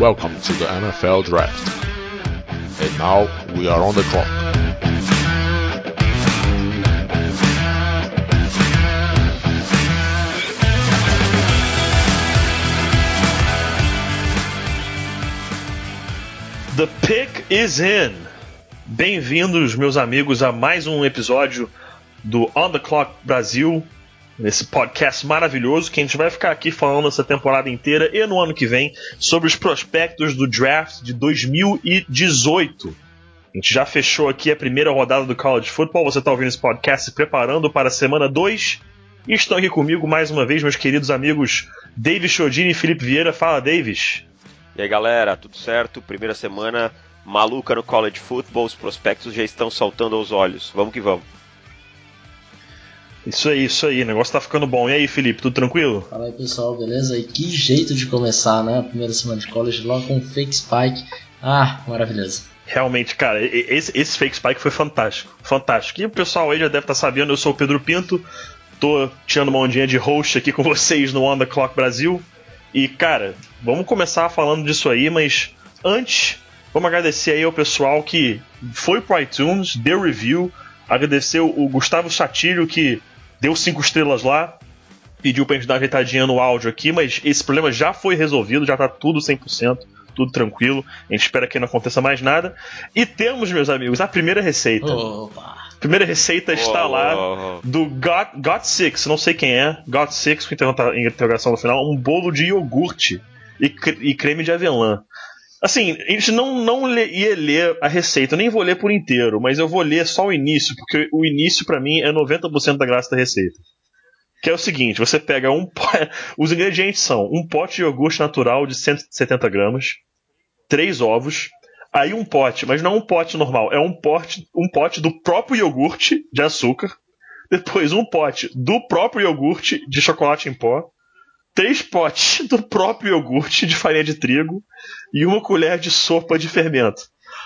Welcome to the NFL Draft. And now we are on the clock. The pick is in. Bem-vindos, meus amigos, a mais um episódio do On the Clock Brasil, nesse podcast maravilhoso que a gente vai ficar aqui falando essa temporada inteira e no ano que vem sobre os prospectos do draft de 2018. A gente já fechou aqui a primeira rodada do College Football. Você está ouvindo esse podcast se preparando para a semana 2. E estão aqui comigo mais uma vez, meus queridos amigos Davis Chodini e Felipe Vieira. Fala, Davis. E aí galera, tudo certo? Primeira semana maluca no college football, os prospectos já estão saltando aos olhos. Vamos que vamos. Isso aí, isso aí, o negócio tá ficando bom. E aí, Felipe, tudo tranquilo? Fala aí pessoal, beleza? E que jeito de começar, né? A primeira semana de college logo com fake spike. Ah, maravilhoso. Realmente, cara, esse, esse fake spike foi fantástico. Fantástico. E o pessoal aí já deve estar tá sabendo, eu sou o Pedro Pinto, tô tirando uma ondinha de host aqui com vocês no On The Clock Brasil. E, cara, vamos começar falando disso aí, mas antes, vamos agradecer aí ao pessoal que foi pro iTunes, deu review, agradecer o Gustavo Chatilho que deu cinco estrelas lá, pediu pra gente dar uma ajeitadinha no áudio aqui, mas esse problema já foi resolvido, já tá tudo 100%, tudo tranquilo, a gente espera que não aconteça mais nada. E temos, meus amigos, a primeira receita. Opa! Primeira receita está Oh, lá do Got, Got Six, não sei quem é, Got Six com interrogação no final, um bolo de iogurte e, e creme de avelã. Assim, a gente não, não ia ler a receita, eu nem vou ler por inteiro, mas eu vou ler só o início, porque o início pra mim é 90% da graça da receita. Que é o seguinte, você pega um. Os ingredientes são um pote de iogurte natural de 170 gramas, três ovos, aí um pote, mas não um pote normal, é um pote, um pote do próprio iogurte de açúcar, depois um pote do próprio iogurte de chocolate em pó, três potes do próprio iogurte de farinha de trigo e uma colher de sopa de fermento.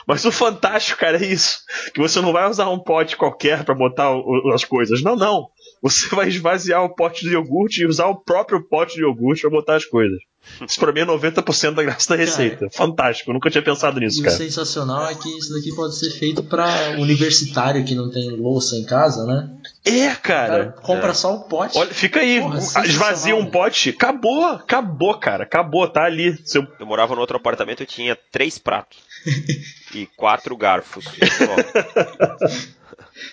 Mas o fantástico, cara, é isso. Que você não vai usar um pote qualquer para botar as coisas. Não, não. Você vai esvaziar o pote de iogurte e usar o próprio pote de iogurte para botar as coisas. Isso pra mim é 90% da graça da receita. Fantástico, eu nunca tinha pensado nisso, E o cara. sensacional é que isso daqui pode ser feito pra universitário que não tem louça em casa, né? É, O cara cara. compra só o pote. Olha, fica aí, Porra, esvazia sensacional, um pote, acabou, acabou, cara, acabou, tá ali. Seu... Eu morava no outro apartamento e tinha três pratos e quatro garfos.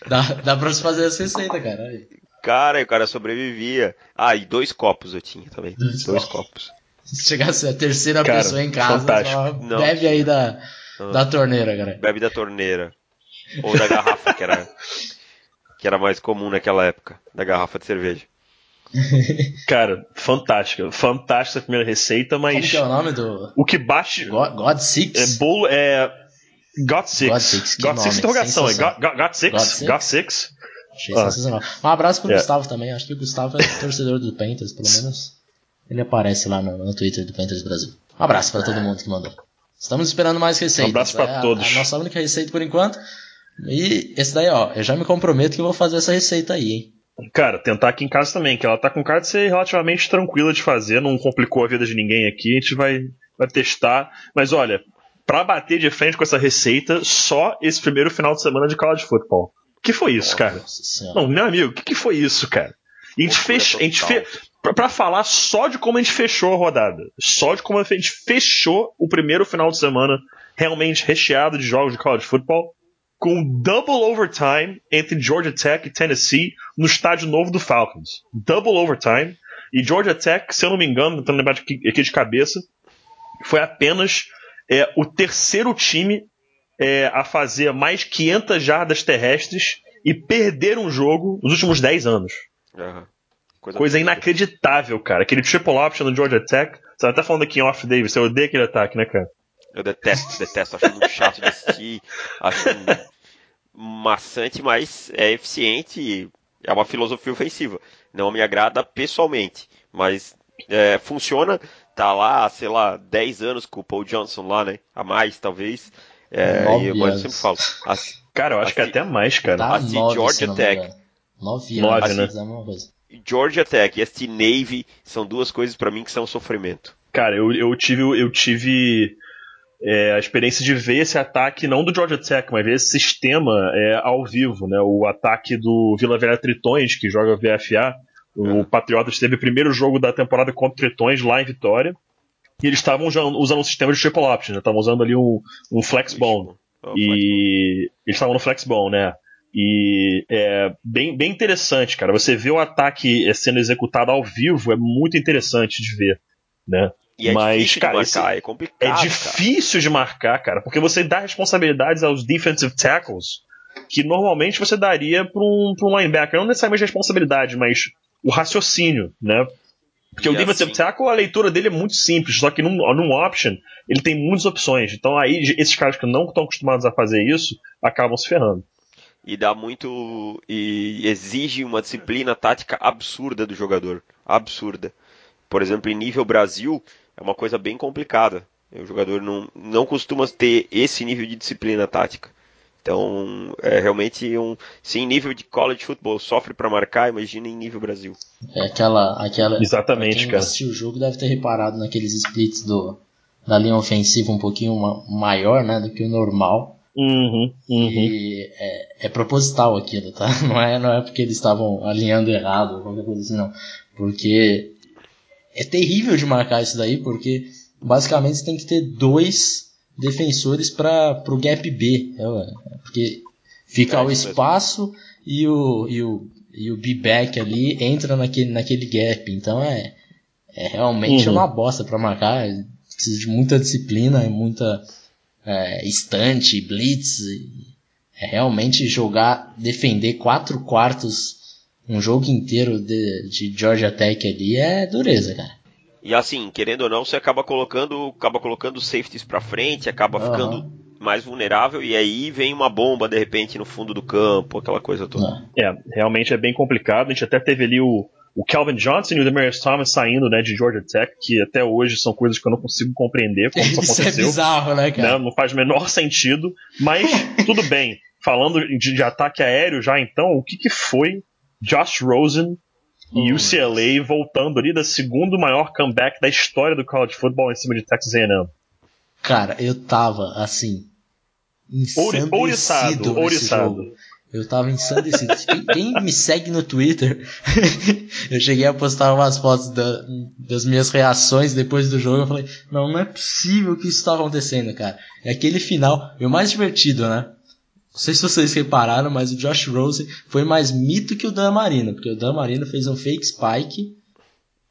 Dá, dá pra se fazer essa receita, cara. Cara, e o cara sobrevivia. Ah, e dois copos eu tinha também. Dois Dois copos. Se chegasse a terceira Cara, pessoa em casa, Não. bebe aí da, Ah. da torneira, cara. Bebe da torneira. Ou da garrafa, que era, que era mais comum naquela época. Da garrafa de cerveja. Cara, fantástica, fantástica a primeira receita, Como mas que é o nome do. o que bate God, God Six? é bolo é Got Six. God Six, Got Six interrogação, é. Got, got, got Six, God Six? Got Six. Achei Ah. sensacional. Um abraço pro É. Gustavo também. Acho que o Gustavo é torcedor do Panthers, pelo menos. Ele aparece lá no, no Twitter do Panthers Brasil. Um abraço pra todo mundo que mandou. Estamos esperando mais receitas. Um abraço pra É a- todos. A, nossa única receita por enquanto. E esse daí, ó, eu já me comprometo que eu vou fazer essa receita aí, hein? Cara, tentar aqui em casa também, que ela tá com cara de ser relativamente tranquila de fazer, não complicou a vida de ninguém aqui, a gente vai, vai testar. Mas olha, pra bater de frente com essa receita, só esse primeiro final de semana de college football. O que foi isso, cara? Nossa senhora. Não, meu amigo, o que, que foi isso, cara? A gente fez. A gente fe... pra, pra falar só de como a gente fechou a rodada. Só de como a gente fechou o primeiro final de semana realmente recheado de jogos de college football. Com double overtime entre Georgia Tech e Tennessee no estádio novo do Falcons. Double overtime. E Georgia Tech, se eu não me engano, tentando lembrar aqui, aqui de cabeça, foi apenas é, o terceiro time é, a fazer mais 500 jardas terrestres e perder um jogo nos últimos 10 anos. Aham. Coisa inacreditável, cara. Aquele triple option do Georgia Tech. Você tá até falando aqui em off, Davis. Você odeia aquele ataque, né, cara? Eu detesto, detesto. Acho muito chato de assistir. Acho maçante, mas é eficiente e é uma filosofia ofensiva. Não me agrada pessoalmente, mas é, funciona. Tá lá, sei lá, 10 anos com o Paul Johnson lá, né? A mais, talvez. É, Nove e, eu anos. sempre falo. assim, Cara, eu acho que é até mais, cara. Tá assim, nove, Georgia Tech. Nove Nove, anos, né? assim, é uma coisa. Georgia Tech e ST Navy são duas coisas pra mim que são sofrimento. Cara, eu, eu tive, eu tive é, a experiência de ver esse ataque, não do Georgia Tech, mas ver esse sistema é, ao vivo, né? O ataque do Vila Velha Tritões, que joga VFA. O Patriotas teve o primeiro jogo da temporada contra o Tritões lá em Vitória. E eles estavam usando um sistema de triple option, né? Estavam usando ali um, um flexbone. Oh, e eles estavam no flexbone, né? E é bem, bem interessante, cara. Você vê o ataque sendo executado ao vivo é muito interessante de ver, né? E é Mas, difícil cara, de marcar, é complicado. É cara. difícil de marcar, cara, porque você dá responsabilidades aos defensive tackles que normalmente você daria para um, pra um linebacker. Não necessariamente responsabilidade, mas o raciocínio, né? Porque E o defensive assim- tackle, a leitura dele é muito simples, só que num, num option ele tem muitas opções. Então aí esses caras que não estão acostumados a fazer isso acabam se ferrando. E dá muito. E exige uma disciplina tática absurda do jogador. Absurda. Por exemplo, em nível Brasil, é uma coisa bem complicada. O jogador não, não costuma ter esse nível de disciplina tática. Então, é realmente um. Se em nível de college football sofre para marcar, imagina em nível Brasil. É aquela. aquela Exatamente, quem cara. assistiu o jogo deve ter reparado naqueles splits do, da linha ofensiva um pouquinho ma- maior né, do que o normal. Uhum, uhum. E é, é proposital aquilo, tá? Não é, não é porque eles estavam alinhando errado ou qualquer coisa assim, não. Porque é terrível de marcar isso daí, porque basicamente você tem que ter dois defensores para o gap B. É, porque fica É o espaço e o, e o, e o B-back ali entra naquele, naquele gap. Então é, é realmente Uhum. uma bosta para marcar. Precisa de muita disciplina e muita é, estante, blitz. É realmente jogar, defender quatro quartos um jogo inteiro de, de Georgia Tech ali é dureza, cara. E assim, querendo ou não, você acaba colocando, acaba colocando safeties pra frente, acaba Aham. ficando mais vulnerável e aí vem uma bomba de repente no fundo do campo, aquela coisa toda. Não. É, realmente é bem complicado. A gente até teve ali o, o Calvin Johnson e o Demarius Thomas saindo né, de Georgia Tech, que até hoje são coisas que eu não consigo compreender como isso Isso é aconteceu. bizarro, né, cara? Não faz o menor sentido, mas tudo bem. Falando de, de ataque aéreo já então, o que, que foi Josh Rosen e Hum. UCLA voltando ali da segundo maior comeback da história do college football em cima de Texas A&M? Cara, eu tava assim. Ouriçado, ouriçado. Eu tava ensandecido. quem, quem me segue no Twitter, eu cheguei a postar umas fotos da- das minhas reações depois do jogo. Eu falei, não, não é possível que isso tá acontecendo, cara. É aquele final, e o mais divertido, né? Não sei se vocês repararam, mas o Josh Rosen foi mais mito que o Dan Marino, porque o Dan Marino fez um fake spike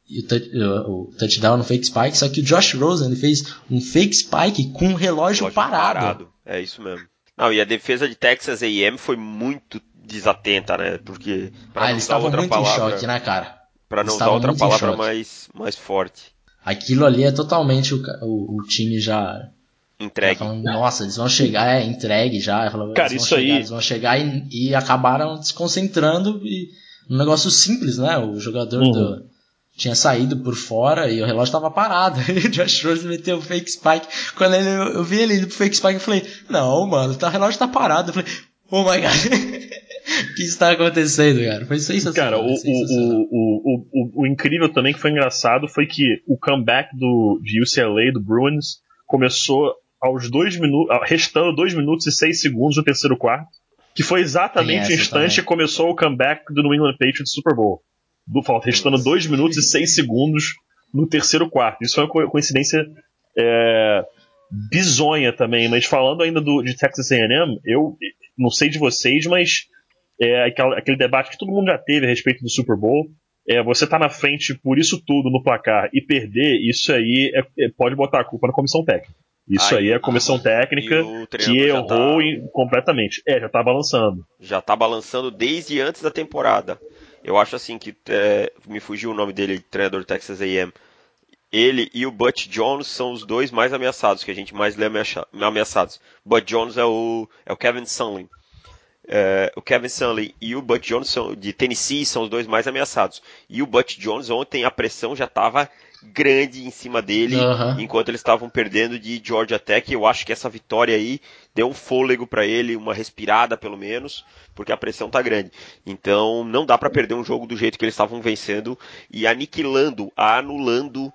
e o, tou- o- o touchdown no fake spike, só que o Josh Rosen ele fez um fake spike com um relógio, Relógio parado. É isso mesmo. Não, e a defesa de Texas A&M foi muito desatenta, né? Porque Ah, eles estavam muito palavra, em choque, né, cara? Pra não Eles usar outra palavra mais mais forte. Aquilo ali é totalmente o, o, o time já Entregue. falando, nossa, eles vão chegar, é entregue já. Falou, Cara, eles vão isso chegar, aí- Eles vão chegar e, e acabaram desconcentrando e um negócio simples, né? O jogador Uhum. do, tinha saído por fora e o relógio tava parado. E o Josh Rosen meteu o fake spike. Quando ele, eu, vi ele indo pro fake spike, eu falei, não, mano, tá, o relógio tá parado. Eu falei, oh my god. O que está acontecendo, cara? Foi sensacional. Cara, o, foi sensacional. o, o, o, o, o incrível também que foi engraçado foi que o comeback do, de UCLA, do Bruins, começou aos dois minutos, restando 2 minutos e 6 segundos no terceiro quarto, que foi exatamente o instante também. que começou o comeback do New England Patriots Super Bowl. Do, falta, restando 2 minutos e 6 segundos no terceiro quarto. Isso foi uma co- coincidência é, bizonha também, mas falando ainda do, de Texas A&M, eu não sei de vocês, mas é aquela- aquele debate que todo mundo já teve a respeito do Super Bowl. É, você tá na frente por isso tudo no placar e perder, isso aí é- é- pode botar a culpa na comissão técnica. Isso Ai, aí é a comissão E técnica que errou tá, completamente. É, já tá balançando. já tá balançando desde antes da temporada. Eu acho assim que é, me fugiu o nome dele, treinador do Texas A&M. Ele e o Butch Jones são os dois mais ameaçados, que a gente mais lê ameaça- ameaçados. Butch Jones é o, é o Kevin Sunlin. É, o Kevin Sunley e o Butch Jones são, de Tennessee são os dois mais ameaçados. E o Butch Jones ontem a pressão já estava grande em cima dele, Aham. enquanto eles estavam perdendo de Georgia Tech. Eu acho que essa vitória aí deu um fôlego para ele, uma respirada pelo menos, porque a pressão tá grande. Então não dá para perder um jogo do jeito que eles estavam vencendo e aniquilando, anulando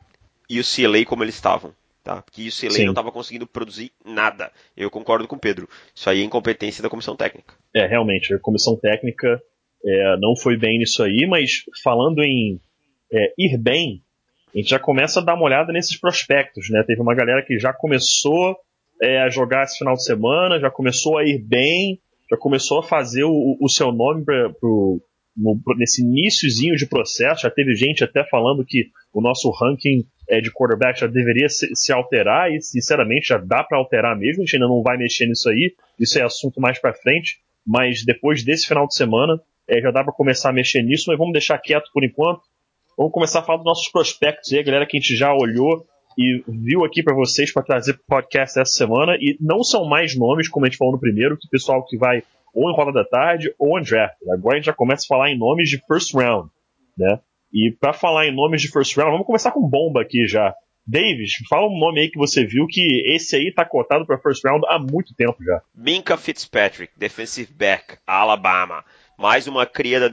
UCLA como eles estavam. Tá? Porque UCLA Sim. não estava conseguindo produzir nada. Eu concordo com o Pedro. Isso aí é incompetência da comissão técnica. É, realmente, a comissão técnica é, não foi bem nisso aí, mas falando em é, ir bem, a gente já começa a dar uma olhada nesses prospectos, né? Teve uma galera que já começou é, a jogar esse final de semana, já começou a ir bem, já começou a fazer o, o seu nome pra, pro, no, nesse iníciozinho de processo. Já teve gente até falando que o nosso ranking é, de quarterback já deveria se, se alterar e, sinceramente, já dá para alterar mesmo. A gente ainda não vai mexer nisso aí. Isso é assunto mais para frente. Mas depois desse final de semana, é, já dá para começar a mexer nisso. Mas vamos deixar quieto por enquanto. Vamos começar a falar dos nossos prospectos aí, galera que a gente já olhou e viu aqui para vocês para trazer podcast essa semana. E não são mais nomes, como a gente falou no primeiro, que pessoal que vai ou em roda da tarde ou em draft. Agora a gente já começa a falar em nomes de first round, né? E para falar em nomes de first round, vamos começar com bomba aqui já. Davis, fala um nome aí que você viu que esse aí tá cotado para first round há muito tempo já. Minka Fitzpatrick, defensive back, Alabama. Mais uma cria da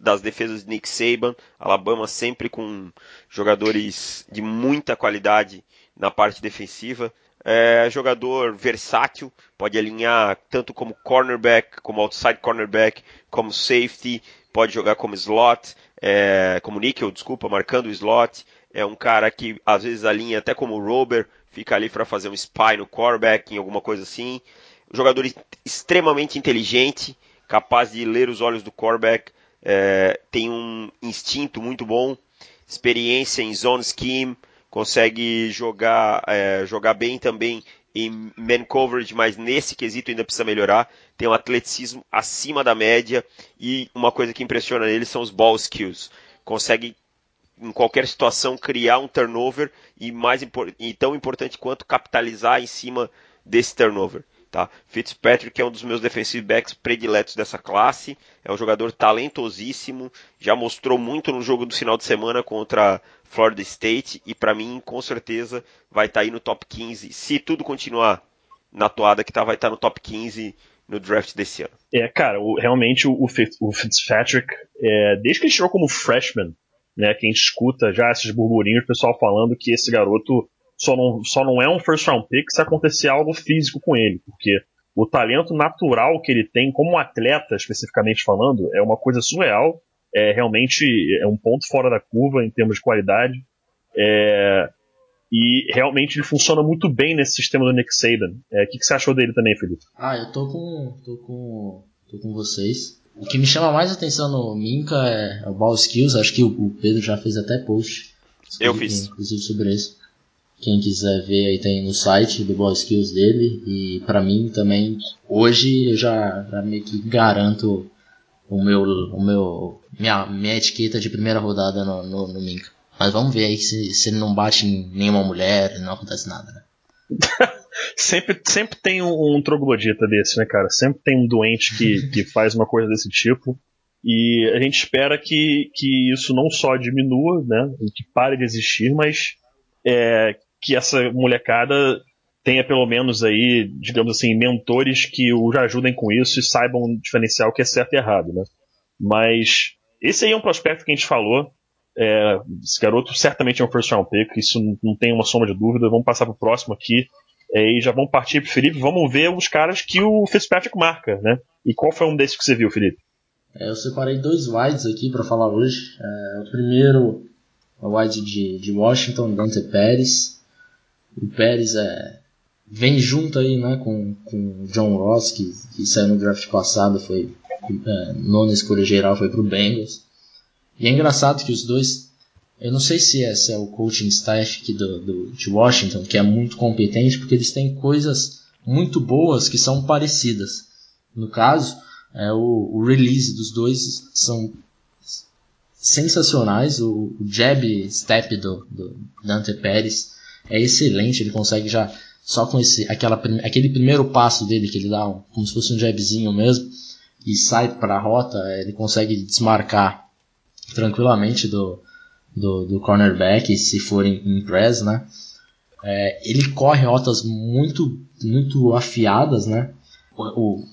das defesas de Nick Saban. Alabama sempre com jogadores de muita qualidade na parte defensiva. É jogador versátil, pode alinhar tanto como cornerback, como outside cornerback, como safety, pode jogar como slot, é, como nickel, desculpa, marcando o slot. É um cara que às vezes alinha até como rover, fica ali para fazer um spy no quarterback, em alguma coisa assim. Jogador extremamente inteligente, capaz de ler os olhos do quarterback, é, tem um instinto muito bom, experiência em zone scheme, consegue jogar, é, jogar bem também em man coverage, mas nesse quesito ainda precisa melhorar. Tem um atleticismo acima da média e uma coisa que impressiona nele são os ball skills. Consegue em qualquer situação criar um turnover e mais e tão importante quanto capitalizar em cima desse turnover. Tá? Fitzpatrick é um dos meus defensive backs prediletos dessa classe, é um jogador talentosíssimo, já mostrou muito no jogo do final de semana contra Florida State e para mim com certeza vai estar tá aí no top 15, se tudo continuar na toada que tá, vai estar tá no top 15 no draft desse ano. É, cara, o, realmente o, o Fitzpatrick, é, desde que ele chegou como freshman, né, que a gente escuta já esses burburinhos, o pessoal falando que esse garoto só não, só não é um first round pick se acontecer algo físico com ele, porque o talento natural que ele tem como atleta, especificamente falando, é uma coisa surreal, é realmente é um ponto fora da curva em termos de qualidade, é, e realmente ele funciona muito bem nesse sistema do Nick Saban. É, o que, que você achou dele também, Felipe? Ah, eu tô com, tô com, tô com vocês. O que me chama mais atenção no Minka é, é o ball skills. Acho que o, o Pedro já fez até post. Eu fiz. Inclusive sobre isso. Quem quiser ver aí tem no site do Ball Skills dele. E para mim também, hoje eu já, já meio que garanto o meu, o meu, minha, minha etiqueta de primeira rodada no, no, no Minka. Mas vamos ver aí se, se ele não bate em nenhuma mulher, não acontece nada, né? sempre, sempre tem um, um troglodita desse, né, cara? Sempre tem um doente que, que faz uma coisa desse tipo. E a gente espera que, que isso não só diminua, né? Que pare de existir, mas é, que essa molecada tenha pelo menos aí, digamos assim, mentores que o ajudem com isso e saibam diferenciar o que é certo e errado, né? Mas esse aí é um prospecto que a gente falou. É, esse garoto certamente é um first round pick, isso não tem uma soma de dúvida. Vamos passar pro próximo aqui. É, e já vamos partir pro Felipe. Vamos ver os caras que o Fitzpatrick marca, né? E qual foi um desses que você viu, Felipe? É, eu separei dois wides aqui para falar hoje. É, o primeiro, o wide de, de Washington, Dante Pérez. O Pérez é, vem junto aí, né, com, com o John Ross, que, que saiu no draft passado, foi é, nona escolha geral, foi pro Bengals. E é engraçado que os dois, eu não sei se esse é o coaching staff aqui do, do, de Washington, que é muito competente, porque eles têm coisas muito boas que são parecidas. No caso, é, o, o release dos dois são sensacionais. O, o jab step do, do Dante Pérez é excelente, ele consegue já só com esse aquela, aquele primeiro passo dele que ele dá como se fosse um jabzinho mesmo e sai para a rota, ele consegue desmarcar tranquilamente do, do, do cornerback se for em, em press, né? É, ele corre rotas muito muito afiadas, né? O, o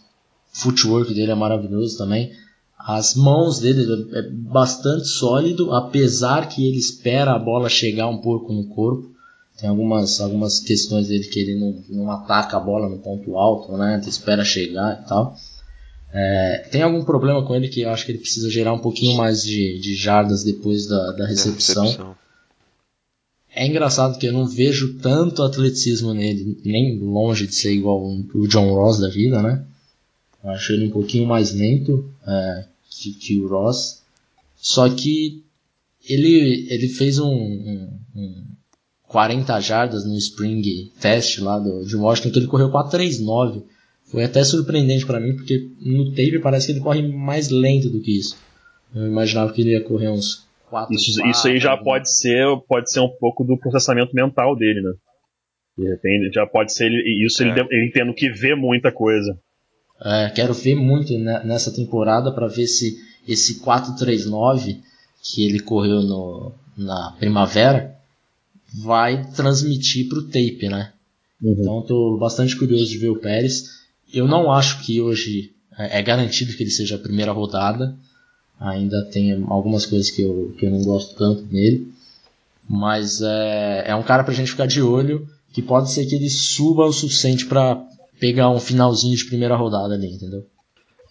footwork dele é maravilhoso também. as mãos dele é bastante sólido, apesar que ele espera a bola chegar um pouco no corpo. Tem algumas, algumas questões dele que ele não, não ataca a bola no ponto alto, né? Espera chegar e tal. É, tem algum problema com ele que eu acho que ele precisa gerar um pouquinho mais de, de jardas depois da, da recepção. recepção. É engraçado que eu não vejo tanto atleticismo nele, nem longe de ser igual o John Ross da vida, né? Eu acho ele um pouquinho mais lento é, que, que, o Ross. Só que ele, ele fez um, um, um 40 jardas no Spring Test lá do, de Washington, que ele correu 4.39. Foi até surpreendente para mim, porque no tape parece que ele corre mais lento do que isso. Eu imaginava que ele ia correr uns 4 Isso, 4, isso aí já né? pode ser pode ser um pouco do processamento mental dele, né? De repente, já pode ser isso é. ele, ele tendo que ver muita coisa. É, quero ver muito nessa temporada para ver se esse 439 que ele correu no, na primavera vai transmitir para o tape, né? Uhum. Então estou bastante curioso de ver o Pérez. Eu não acho que hoje é, é garantido que ele seja a primeira rodada. Ainda tem algumas coisas que eu, que eu não gosto tanto nele. Mas é, é um cara para a gente ficar de olho. Que pode ser que ele suba o suficiente para pegar um finalzinho de primeira rodada ali, entendeu?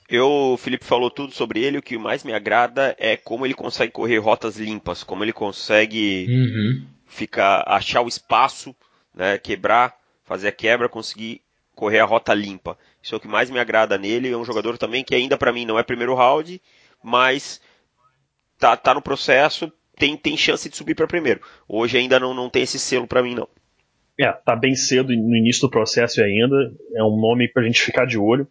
Eu, o Felipe falou tudo sobre ele, o que mais me agrada é como ele consegue correr rotas limpas, como ele consegue uhum. Ficar, achar o espaço, né, quebrar, fazer a quebra, conseguir correr a rota limpa. Isso é o que mais me agrada nele, é um jogador também que ainda para mim não é primeiro round, mas tá, tá no processo, tem, tem chance de subir para primeiro. Hoje ainda não, não tem esse selo para mim não. É, tá bem cedo no início do processo ainda. É um nome pra gente ficar de olho.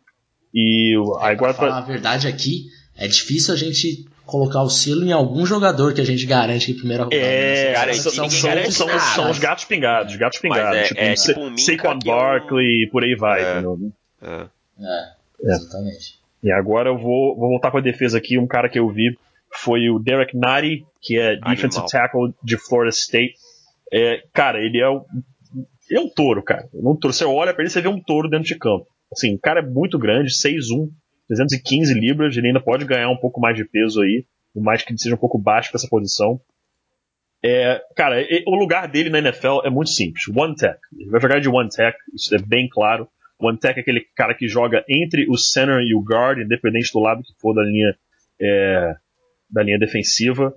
E é, agora. Pra falar a verdade aqui, é difícil a gente colocar o selo em algum jogador que a gente garante que primeira rodada. É, né? são, são, são, são, são, os gatos pingados, gatos pingados. É, tipo, é, tipo Saquon Barkley e um... por aí vai, é, entendeu? É. é, exatamente. E agora eu vou, vou voltar pra defesa aqui. Um cara que eu vi foi o Derek Nari, que é Animal. defensive tackle de Florida State. É, cara, ele é ele é um touro, cara. Um touro. Você olha pra ele e você vê um touro dentro de campo. Assim, o cara é muito grande, 6'1, 315 libras, ele ainda pode ganhar um pouco mais de peso aí, por mais que ele seja um pouco baixo para essa posição. É, cara, o lugar dele na NFL é muito simples. One tech. Ele vai jogar de one tech, isso é bem claro. One tech é aquele cara que joga entre o center e o guard, independente do lado que for da linha, é, da linha defensiva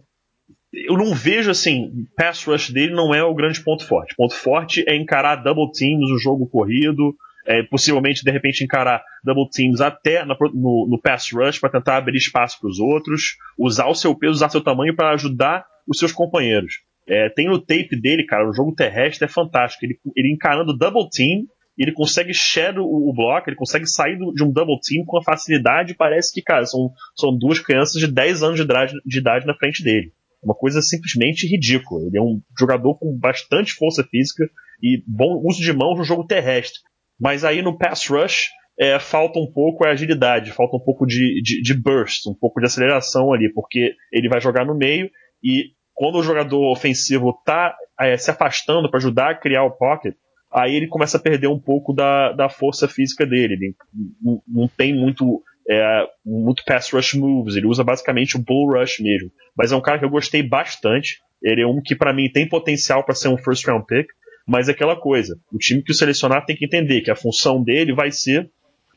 eu não vejo assim, pass rush dele não é o grande ponto forte. O ponto forte é encarar double teams no jogo corrido, é, possivelmente de repente encarar double teams até no, no, no pass rush para tentar abrir espaço para os outros, usar o seu peso, usar seu tamanho para ajudar os seus companheiros. É, tem no tape dele, cara, o jogo terrestre é fantástico. Ele, ele encarando double team, ele consegue shadow o, o bloco, ele consegue sair do, de um double team com facilidade. Parece que, cara, são, são duas crianças de 10 anos de idade, de idade na frente dele uma coisa simplesmente ridícula. Ele é um jogador com bastante força física e bom uso de mãos no jogo terrestre. Mas aí no pass rush é, falta um pouco a agilidade, falta um pouco de, de, de, burst, um pouco de aceleração ali, porque ele vai jogar no meio e quando o jogador ofensivo está é, se afastando para ajudar a criar o pocket, aí ele começa a perder um pouco da, da força física dele. Ele não, não tem muito é, muito pass rush moves, ele usa basicamente o bull rush mesmo. Mas é um cara que eu gostei bastante. Ele é um que para mim tem potencial para ser um first round pick, mas é aquela coisa, o time que o selecionar tem que entender que a função dele vai ser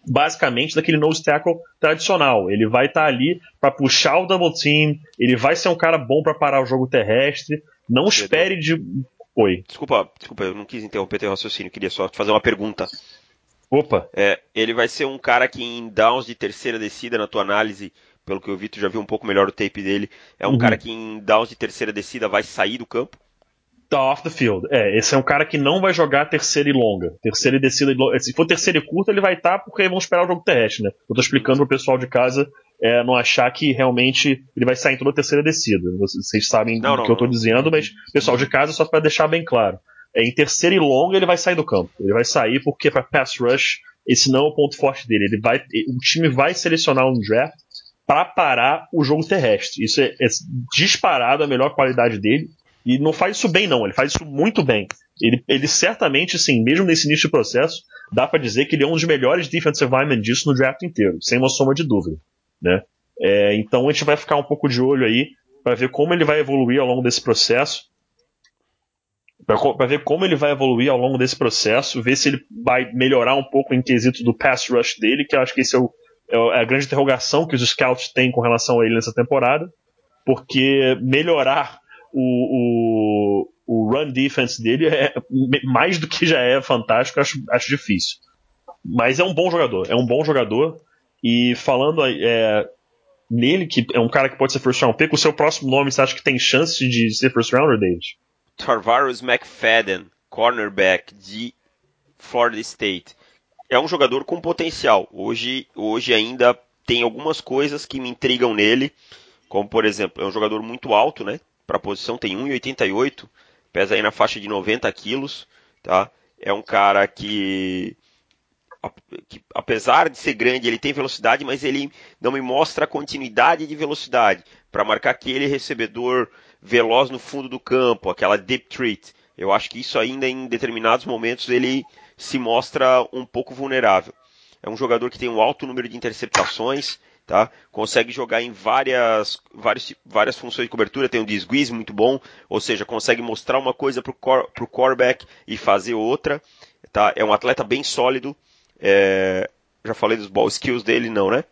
basicamente daquele nose tackle tradicional. Ele vai estar tá ali para puxar o double team, ele vai ser um cara bom para parar o jogo terrestre. Não espere de Oi. Desculpa, desculpa, eu não quis interromper teu raciocínio, queria só te fazer uma pergunta. Opa! É, ele vai ser um cara que em downs de terceira descida, na tua análise, pelo que eu vi, tu já viu um pouco melhor o tape dele, é um uhum. cara que em downs de terceira descida vai sair do campo? Tá off the field. É, esse é um cara que não vai jogar terceira e longa. Terceira e descida e longa. Se for terceira e curta, ele vai estar tá porque vão esperar o jogo terrestre, né? Eu tô explicando pro pessoal de casa é, não achar que realmente ele vai sair em toda a terceira descida. Vocês sabem não, o que não, eu tô dizendo, mas pessoal de casa, só para deixar bem claro é, em terceira e longa ele vai sair do campo. Ele vai sair porque para pass rush esse não é o ponto forte dele. Ele vai, o time vai selecionar um draft para parar o jogo terrestre. Isso é, é, disparado a melhor qualidade dele. E não faz isso bem, não. Ele faz isso muito bem. Ele, ele certamente, sim, mesmo nesse início de processo, dá para dizer que ele é um dos melhores defensive linemen disso no draft inteiro, sem uma soma de dúvida. Né? É, então a gente vai ficar um pouco de olho aí para ver como ele vai evoluir ao longo desse processo. Para ver como ele vai evoluir ao longo desse processo, ver se ele vai melhorar um pouco em quesito do pass rush dele, que eu acho que esse é, o, é a grande interrogação que os scouts têm com relação a ele nessa temporada, porque melhorar o, o, o run defense dele é mais do que já é fantástico, acho, acho difícil. Mas é um bom jogador, é um bom jogador. E falando é, nele, que é um cara que pode ser first round pick, o seu próximo nome você acha que tem chance de ser first rounder, David? Tarvarus McFadden, cornerback de Florida State. É um jogador com potencial. Hoje, hoje ainda tem algumas coisas que me intrigam nele, como por exemplo, é um jogador muito alto, né? Para a posição tem 1,88, pesa aí na faixa de 90 quilos, tá? É um cara que que, apesar de ser grande, ele tem velocidade, mas ele não me mostra a continuidade de velocidade para marcar aquele recebedor veloz no fundo do campo, aquela deep treat. Eu acho que isso ainda em determinados momentos ele se mostra um pouco vulnerável. É um jogador que tem um alto número de interceptações, tá? Consegue jogar em várias, várias, várias funções de cobertura, tem um desguize muito bom, ou seja, consegue mostrar uma coisa para o quarterback e fazer outra, tá? É um atleta bem sólido, é, já falei dos ball skills dele, não, né?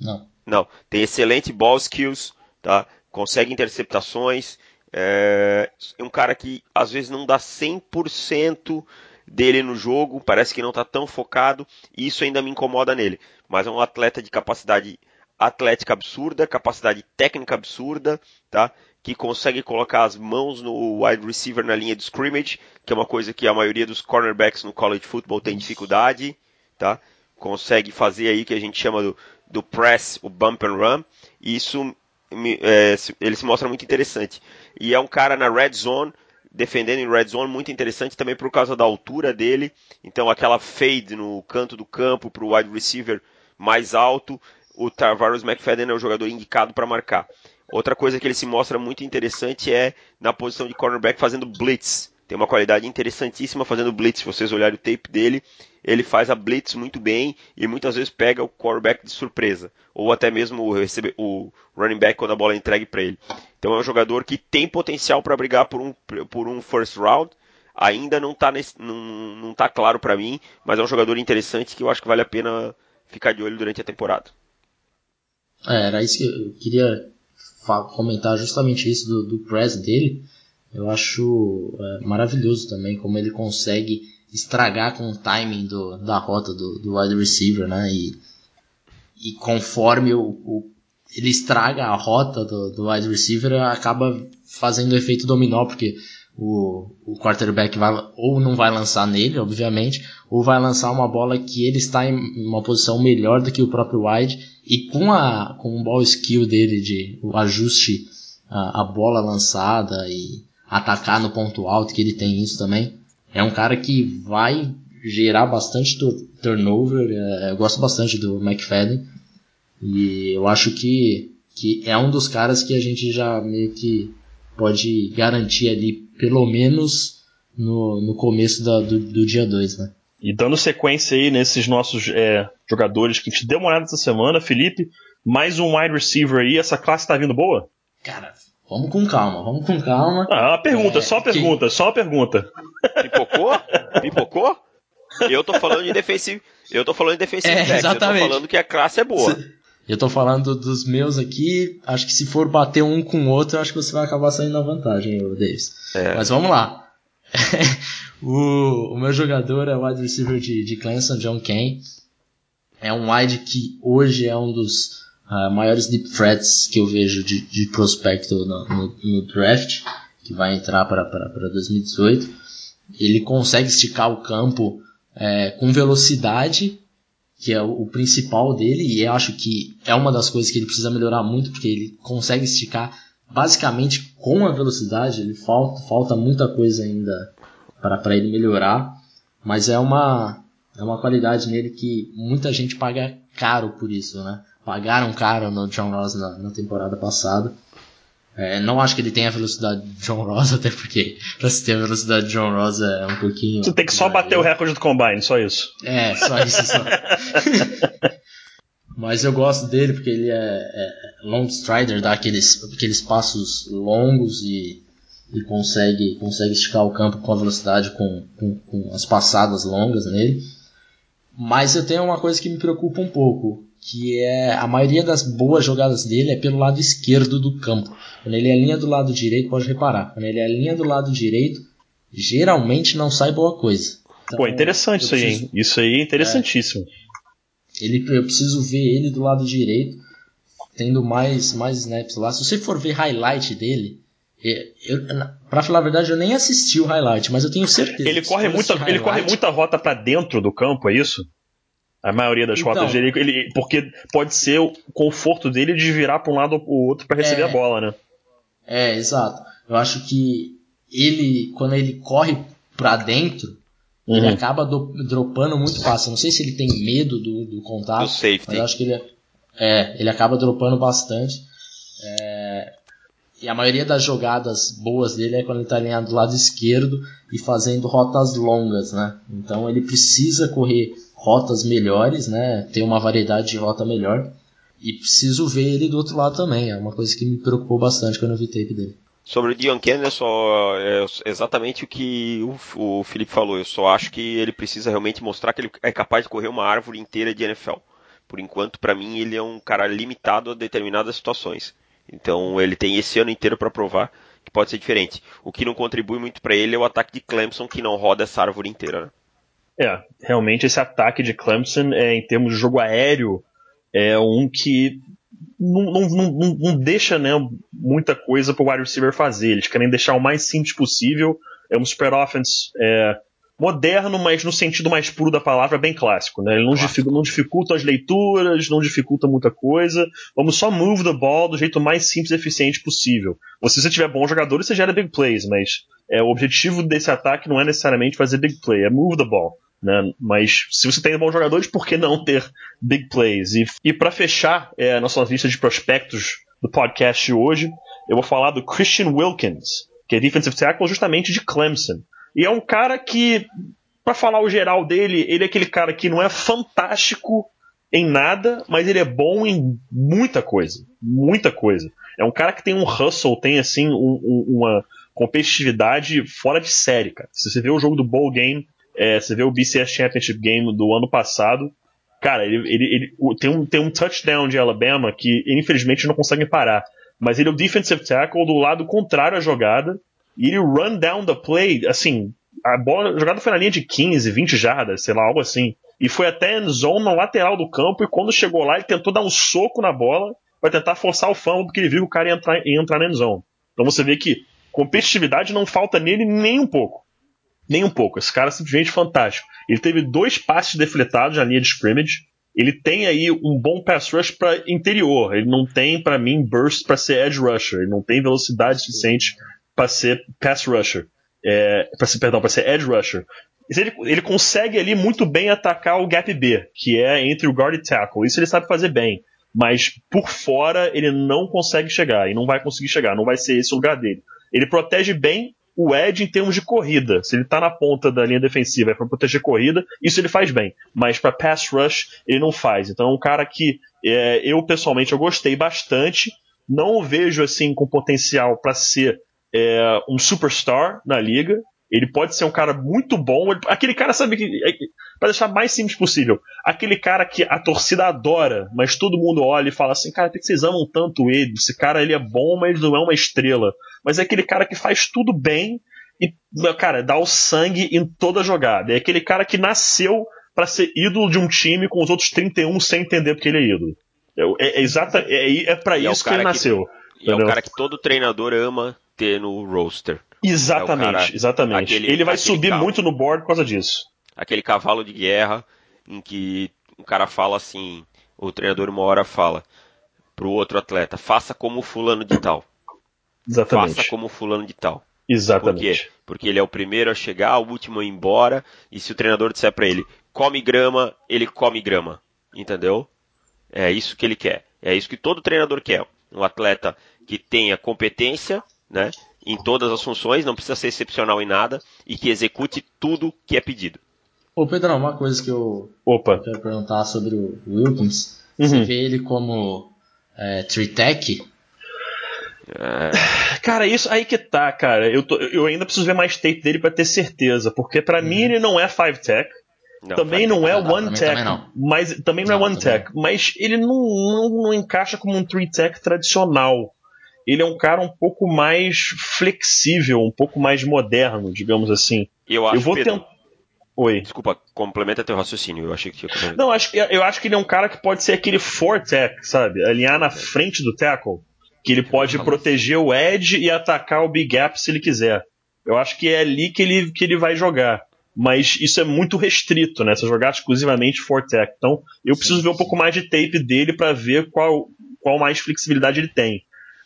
Não. Não. Tem excelente ball skills, tá? Consegue interceptações. É, é um cara que às vezes não dá 100% dele no jogo, parece que não está tão focado, e isso ainda me incomoda nele. Mas é um atleta de capacidade atlética absurda, capacidade técnica absurda, tá? Que consegue colocar as mãos no wide receiver na linha de scrimmage, que é uma coisa que a maioria dos cornerbacks no college football tem dificuldade tá? Consegue fazer aí que a gente chama do, do press, o bump and run, e isso é, ele se mostra muito interessante. E é um cara na red zone, defendendo em red zone, muito interessante também por causa da altura dele. Então aquela fade no canto do campo para o wide receiver mais alto, o Tarvarus McFadden é o jogador indicado para marcar. Outra coisa que ele se mostra muito interessante é na posição de cornerback fazendo blitz tem uma qualidade interessantíssima fazendo blitz. Se vocês olharem o tape dele, ele faz a blitz muito bem e muitas vezes pega o quarterback de surpresa, ou até mesmo o, o running back quando a bola é entregue para ele. Então é um jogador que tem potencial para brigar por um, por um first round. Ainda não está não, não tá claro para mim, mas é um jogador interessante que eu acho que vale a pena ficar de olho durante a temporada. É, era isso que eu queria comentar justamente isso do, do press dele eu acho é, maravilhoso também como ele consegue estragar com o timing do, da rota do, do wide receiver, né? E, e conforme o, o, ele estraga a rota do, do wide receiver, acaba fazendo efeito dominó, porque o, o quarterback vai, ou não vai lançar nele, obviamente, ou vai lançar uma bola que ele está em uma posição melhor do que o próprio wide, e com, a, com o ball skill dele, de o ajuste a, a bola lançada e atacar no ponto alto, que ele tem isso também. É um cara que vai gerar bastante turnover. É, eu gosto bastante do McFadden. E eu acho que, que é um dos caras que a gente já meio que pode garantir ali, pelo menos no, no começo da, do, do dia 2, né? E dando sequência aí nesses nossos é, jogadores que a gente deu uma olhada essa semana, Felipe, mais um wide receiver aí, essa classe tá vindo boa? Cara, Vamos com calma, vamos com calma. Ah, uma pergunta, é, só uma pergunta, que... só uma pergunta. Pipocou? Pipocou? Eu tô falando de defensive. Eu tô falando de defensive é, exatamente. Eu tô falando que a classe é boa. Eu tô falando dos meus aqui. Acho que se for bater um com o outro, acho que você vai acabar saindo na vantagem, Davis. É. Mas vamos lá. o, o, meu jogador é o wide receiver de, de Clemson, John Kane. É um wide que hoje é um dos uh, maiores deep threats que eu vejo de, de prospecto no, no, no, draft, que vai entrar para 2018. Ele consegue esticar o campo é, com velocidade, que é o, o, principal dele, e acho que é uma das coisas que ele precisa melhorar muito, porque ele consegue esticar basicamente com a velocidade, ele falta, falta muita coisa ainda para ele melhorar, mas é uma, é uma qualidade nele que muita gente paga caro por isso, né? pagaram caro no John Ross na, na temporada passada. É, não acho que ele tenha a velocidade de John Ross, até porque pra se ter a velocidade de John Ross é um pouquinho. Você tem que só bater o recorde do Combine, só isso. É, só isso. Só. Mas eu gosto dele porque ele é, é long strider, dá aqueles, aqueles passos longos e, e consegue, consegue esticar o campo com a velocidade, com, com, com as passadas longas nele. Mas eu tenho uma coisa que me preocupa um pouco, que é a maioria das boas jogadas dele é pelo lado esquerdo do campo. Quando ele alinha do lado direito, pode reparar, quando ele alinha do lado direito, geralmente não sai boa coisa. Então, Pô, interessante isso preciso, aí, hein? Isso aí é interessantíssimo. É, ele, eu preciso ver ele do lado direito, tendo mais, mais snaps lá. Se você for ver highlight dele, eu, pra falar a verdade, eu nem assisti o highlight, mas eu tenho certeza. Ele corre muita, ele corre muita rota para dentro do campo, é isso? A maioria das então, rotas dele, ele, porque pode ser o conforto dele de virar para um lado ou pro outro para receber é, a bola, né? É, exato. Eu acho que ele, quando ele corre para dentro, uhum. ele acaba do, dropando muito fácil. Não sei se ele tem medo do, do contato, do safety. mas eu acho que ele, é, ele acaba dropando bastante. É, e a maioria das jogadas boas dele é quando ele está alinhado do lado esquerdo e fazendo rotas longas, né? Então ele precisa correr rotas melhores, né? Ter uma variedade de rota melhor. E preciso ver ele do outro lado também. É uma coisa que me preocupou bastante quando eu vi tape dele. Sobre o Dion Kennedy, só é exatamente o que o, o Felipe falou. Eu só acho que ele precisa realmente mostrar que ele é capaz de correr uma árvore inteira de NFL. Por enquanto, para mim, ele é um cara limitado a determinadas situações. Então ele tem esse ano inteiro para provar que pode ser diferente. O que não contribui muito para ele é o ataque de Clemson, que não roda essa árvore inteira. Né? É, realmente esse ataque de Clemson, é, em termos de jogo aéreo, é um que não, não, não, não deixa né, muita coisa para o wide receiver fazer. Eles querem deixar o mais simples possível. É um super offense é, moderno, mas no sentido mais puro da palavra, bem clássico. Né? Ele não, dificulta, não dificulta as leituras, não dificulta muita coisa. Vamos só move the ball do jeito mais simples e eficiente possível. se você tiver bons jogadores, você gera big plays, mas é, o objetivo desse ataque não é necessariamente fazer big play, é move the ball. Né? Mas se você tem bons jogadores, por que não ter big plays? E, e para fechar é, a nossa lista de prospectos do podcast de hoje, eu vou falar do Christian Wilkins, que é defensive tackle justamente de Clemson. E é um cara que, para falar o geral dele, ele é aquele cara que não é fantástico em nada, mas ele é bom em muita coisa. Muita coisa. É um cara que tem um hustle, tem assim um, um, uma competitividade fora de série, cara. Se você vê o jogo do Bowl Game, é, você vê o BCS Championship Game do ano passado, cara, ele, ele, ele tem, um, tem um touchdown de Alabama que infelizmente não conseguem parar. Mas ele é o defensive tackle do lado contrário à jogada e ele run down the play, assim, a bola a jogada foi na linha de 15, 20 jardas, sei lá, algo assim. E foi até end zone na lateral do campo, e quando chegou lá, ele tentou dar um soco na bola para tentar forçar o fumble, porque ele viu que o cara ia entrar, ia entrar na end zone. Então você vê que competitividade não falta nele nem um pouco. Nem um pouco. Esse cara é simplesmente fantástico. Ele teve dois passes defletados na linha de scrimmage. Ele tem aí um bom pass rush para interior. Ele não tem, para mim, burst para ser edge rusher. Ele não tem velocidade suficiente para ser pass rusher. É, para ser, perdão, para ser edge rusher. Ele, ele consegue ali muito bem atacar o gap B, que é entre o guard e tackle. Isso ele sabe fazer bem. Mas por fora ele não consegue chegar e não vai conseguir chegar. Não vai ser esse o lugar dele. Ele protege bem o Ed em termos de corrida. Se ele está na ponta da linha defensiva é para proteger corrida, isso ele faz bem. Mas para pass rush ele não faz. Então é um cara que é, eu pessoalmente eu gostei bastante. Não o vejo assim com potencial para ser é, um superstar na liga. Ele pode ser um cara muito bom. Ele, aquele cara, sabe que. É, pra deixar mais simples possível. Aquele cara que a torcida adora, mas todo mundo olha e fala assim: cara, por que vocês amam tanto ele? Esse cara ele é bom, mas não é uma estrela. Mas é aquele cara que faz tudo bem e, cara, dá o sangue em toda jogada. É aquele cara que nasceu para ser ídolo de um time com os outros 31 sem entender porque ele é ídolo. É, é, exata, é, é para isso é que ele nasceu. Que, é o cara que todo treinador ama ter no roster. Exatamente, é cara, exatamente. Aquele, ele vai subir cavalo, muito no board por causa disso. Aquele cavalo de guerra em que um cara fala assim, o treinador uma hora fala pro outro atleta, faça como fulano de tal. Exatamente. Faça como fulano de tal. Exatamente. Por quê? Porque ele é o primeiro a chegar, o último a ir embora, e se o treinador disser para ele, come grama, ele come grama. Entendeu? É isso que ele quer. É isso que todo treinador quer. Um atleta que tenha competência, né? Em todas as funções, não precisa ser excepcional em nada e que execute tudo que é pedido. Ô Pedrão, uma coisa que eu, Opa. quero perguntar sobre o Wilkins. Você Uhum. vê ele como é, three-tech? É, Cara, isso aí que tá, cara. Eu, tô- eu ainda preciso ver mais tape dele pra ter certeza. Porque pra mim ele não é 5-tech. não, também não é não, one também- tech, mas também não, Não, é one também tech, mas ele não, não, não encaixa como um three tech tradicional. Ele é um cara um pouco mais flexível, um pouco mais moderno, digamos assim. Eu acho eu vou Pedro, tentar. Oi. Desculpa, complementa teu raciocínio. Eu achei que tinha. Não, acho, que- eu acho que ele é um cara que pode ser aquele four tech, sabe? Alinhar na frente do tackle. Que ele pode proteger o edge e atacar o big gap se ele quiser. Eu acho que é ali que ele, que ele vai jogar. Mas isso é muito restrito, né? Você jogar exclusivamente for tech. Então, eu preciso Sim, ver um sim. pouco mais de tape dele para ver qual, qual mais flexibilidade ele tem.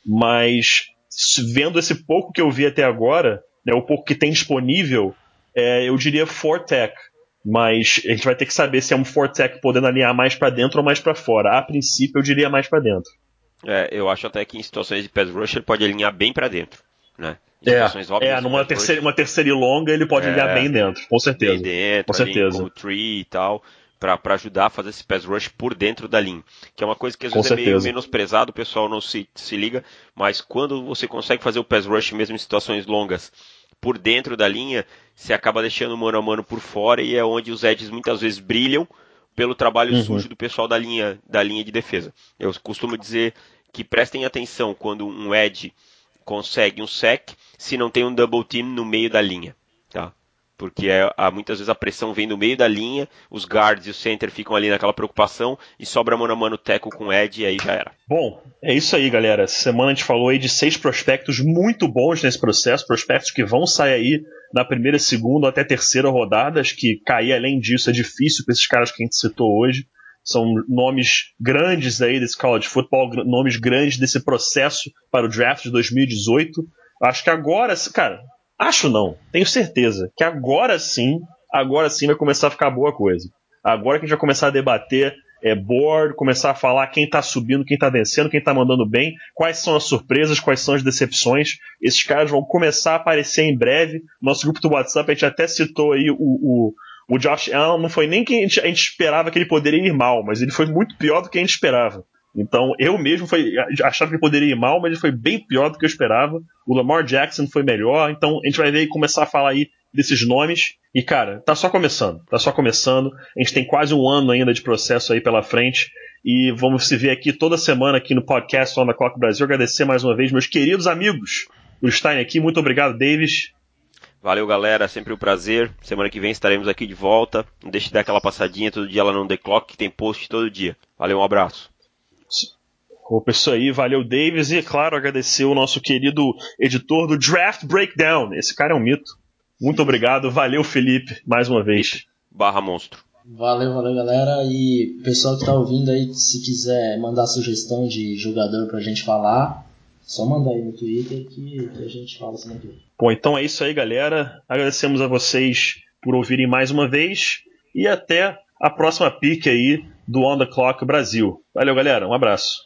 Mas vendo esse pouco que eu vi até agora, né, o pouco que tem disponível, é, eu diria for tech. Mas a gente vai ter que saber se é um for tech podendo alinhar mais para dentro ou mais para fora. A princípio, eu diria mais para dentro. É, eu acho até que em situações de pass rush ele pode alinhar bem pra dentro, né? Em É, óbvias é numa rush, terceira, uma terceira e longa ele pode É. alinhar bem dentro, com bem certeza. dentro, com certeza. como tree e tal, pra pra ajudar a fazer esse pass rush por dentro da linha. Que é uma coisa que às Com vezes é meio certeza. menosprezado, o pessoal não se, se liga, mas quando você consegue fazer o pass rush mesmo em situações longas por dentro da linha, você acaba deixando o mano a mano por fora e é onde os edges muitas vezes brilham pelo trabalho Uhum. sujo do pessoal da linha, da linha de defesa. Eu costumo dizer que prestem atenção quando um edge consegue um sec se não tem um double team no meio da linha, tá? Porque é, há, muitas vezes a pressão vem do meio da linha, os guards e o center ficam ali naquela preocupação e sobra mano a mano teco com edge e aí já era. Bom, é isso aí, galera. Essa semana a gente falou aí de seis prospectos muito bons nesse processo, prospectos que vão sair aí na primeira, segunda ou até terceira rodada. Acho que cair além disso é difícil para esses caras que a gente citou hoje. São nomes grandes aí desse college football, nomes grandes desse processo para o draft de 2018. Acho que agora, cara, acho não, tenho certeza que agora sim, agora sim vai começar a ficar boa coisa. Agora que a gente vai começar a debater é, board, começar a falar quem tá subindo, quem tá vencendo, quem tá mandando bem, quais são as surpresas, quais são as decepções. Esses caras vão começar a aparecer em breve. Nosso grupo do WhatsApp, a gente até citou aí o, o, o Josh Allen, não foi nem que a gente, a gente esperava que ele poderia ir mal, mas ele foi muito pior do que a gente esperava. Então, eu mesmo foi, achava que ele poderia ir mal, mas ele foi bem pior do que eu esperava. O Lamar Jackson foi melhor, então a gente vai ver e começar a falar aí desses nomes. E, cara, tá só começando. Tá só começando. A gente tem quase um ano ainda de processo aí pela frente. E vamos se ver aqui toda semana aqui no podcast On the Clock Brasil. Agradecer mais uma vez meus queridos amigos do Stein aqui. Muito obrigado, Davis. Valeu, galera. Sempre um prazer. Semana que vem estaremos aqui de volta. Não deixe de dar aquela passadinha todo dia lá no The Clock, que tem post todo dia. Valeu, um abraço. Opa, isso aí, valeu Davis e, claro, agradecer o nosso querido editor do Draft Breakdown. Esse cara é um mito. Muito obrigado, valeu Felipe, mais uma vez. Barra monstro. Valeu, valeu galera. E pessoal que tá ouvindo aí, se quiser mandar sugestão de jogador pra gente falar, só mandar aí no Twitter que, que a gente fala que vem. Bom, então é isso aí, galera. Agradecemos a vocês por ouvirem mais uma vez e até a próxima pique aí do On The Clock Brasil. Valeu, galera. Um abraço.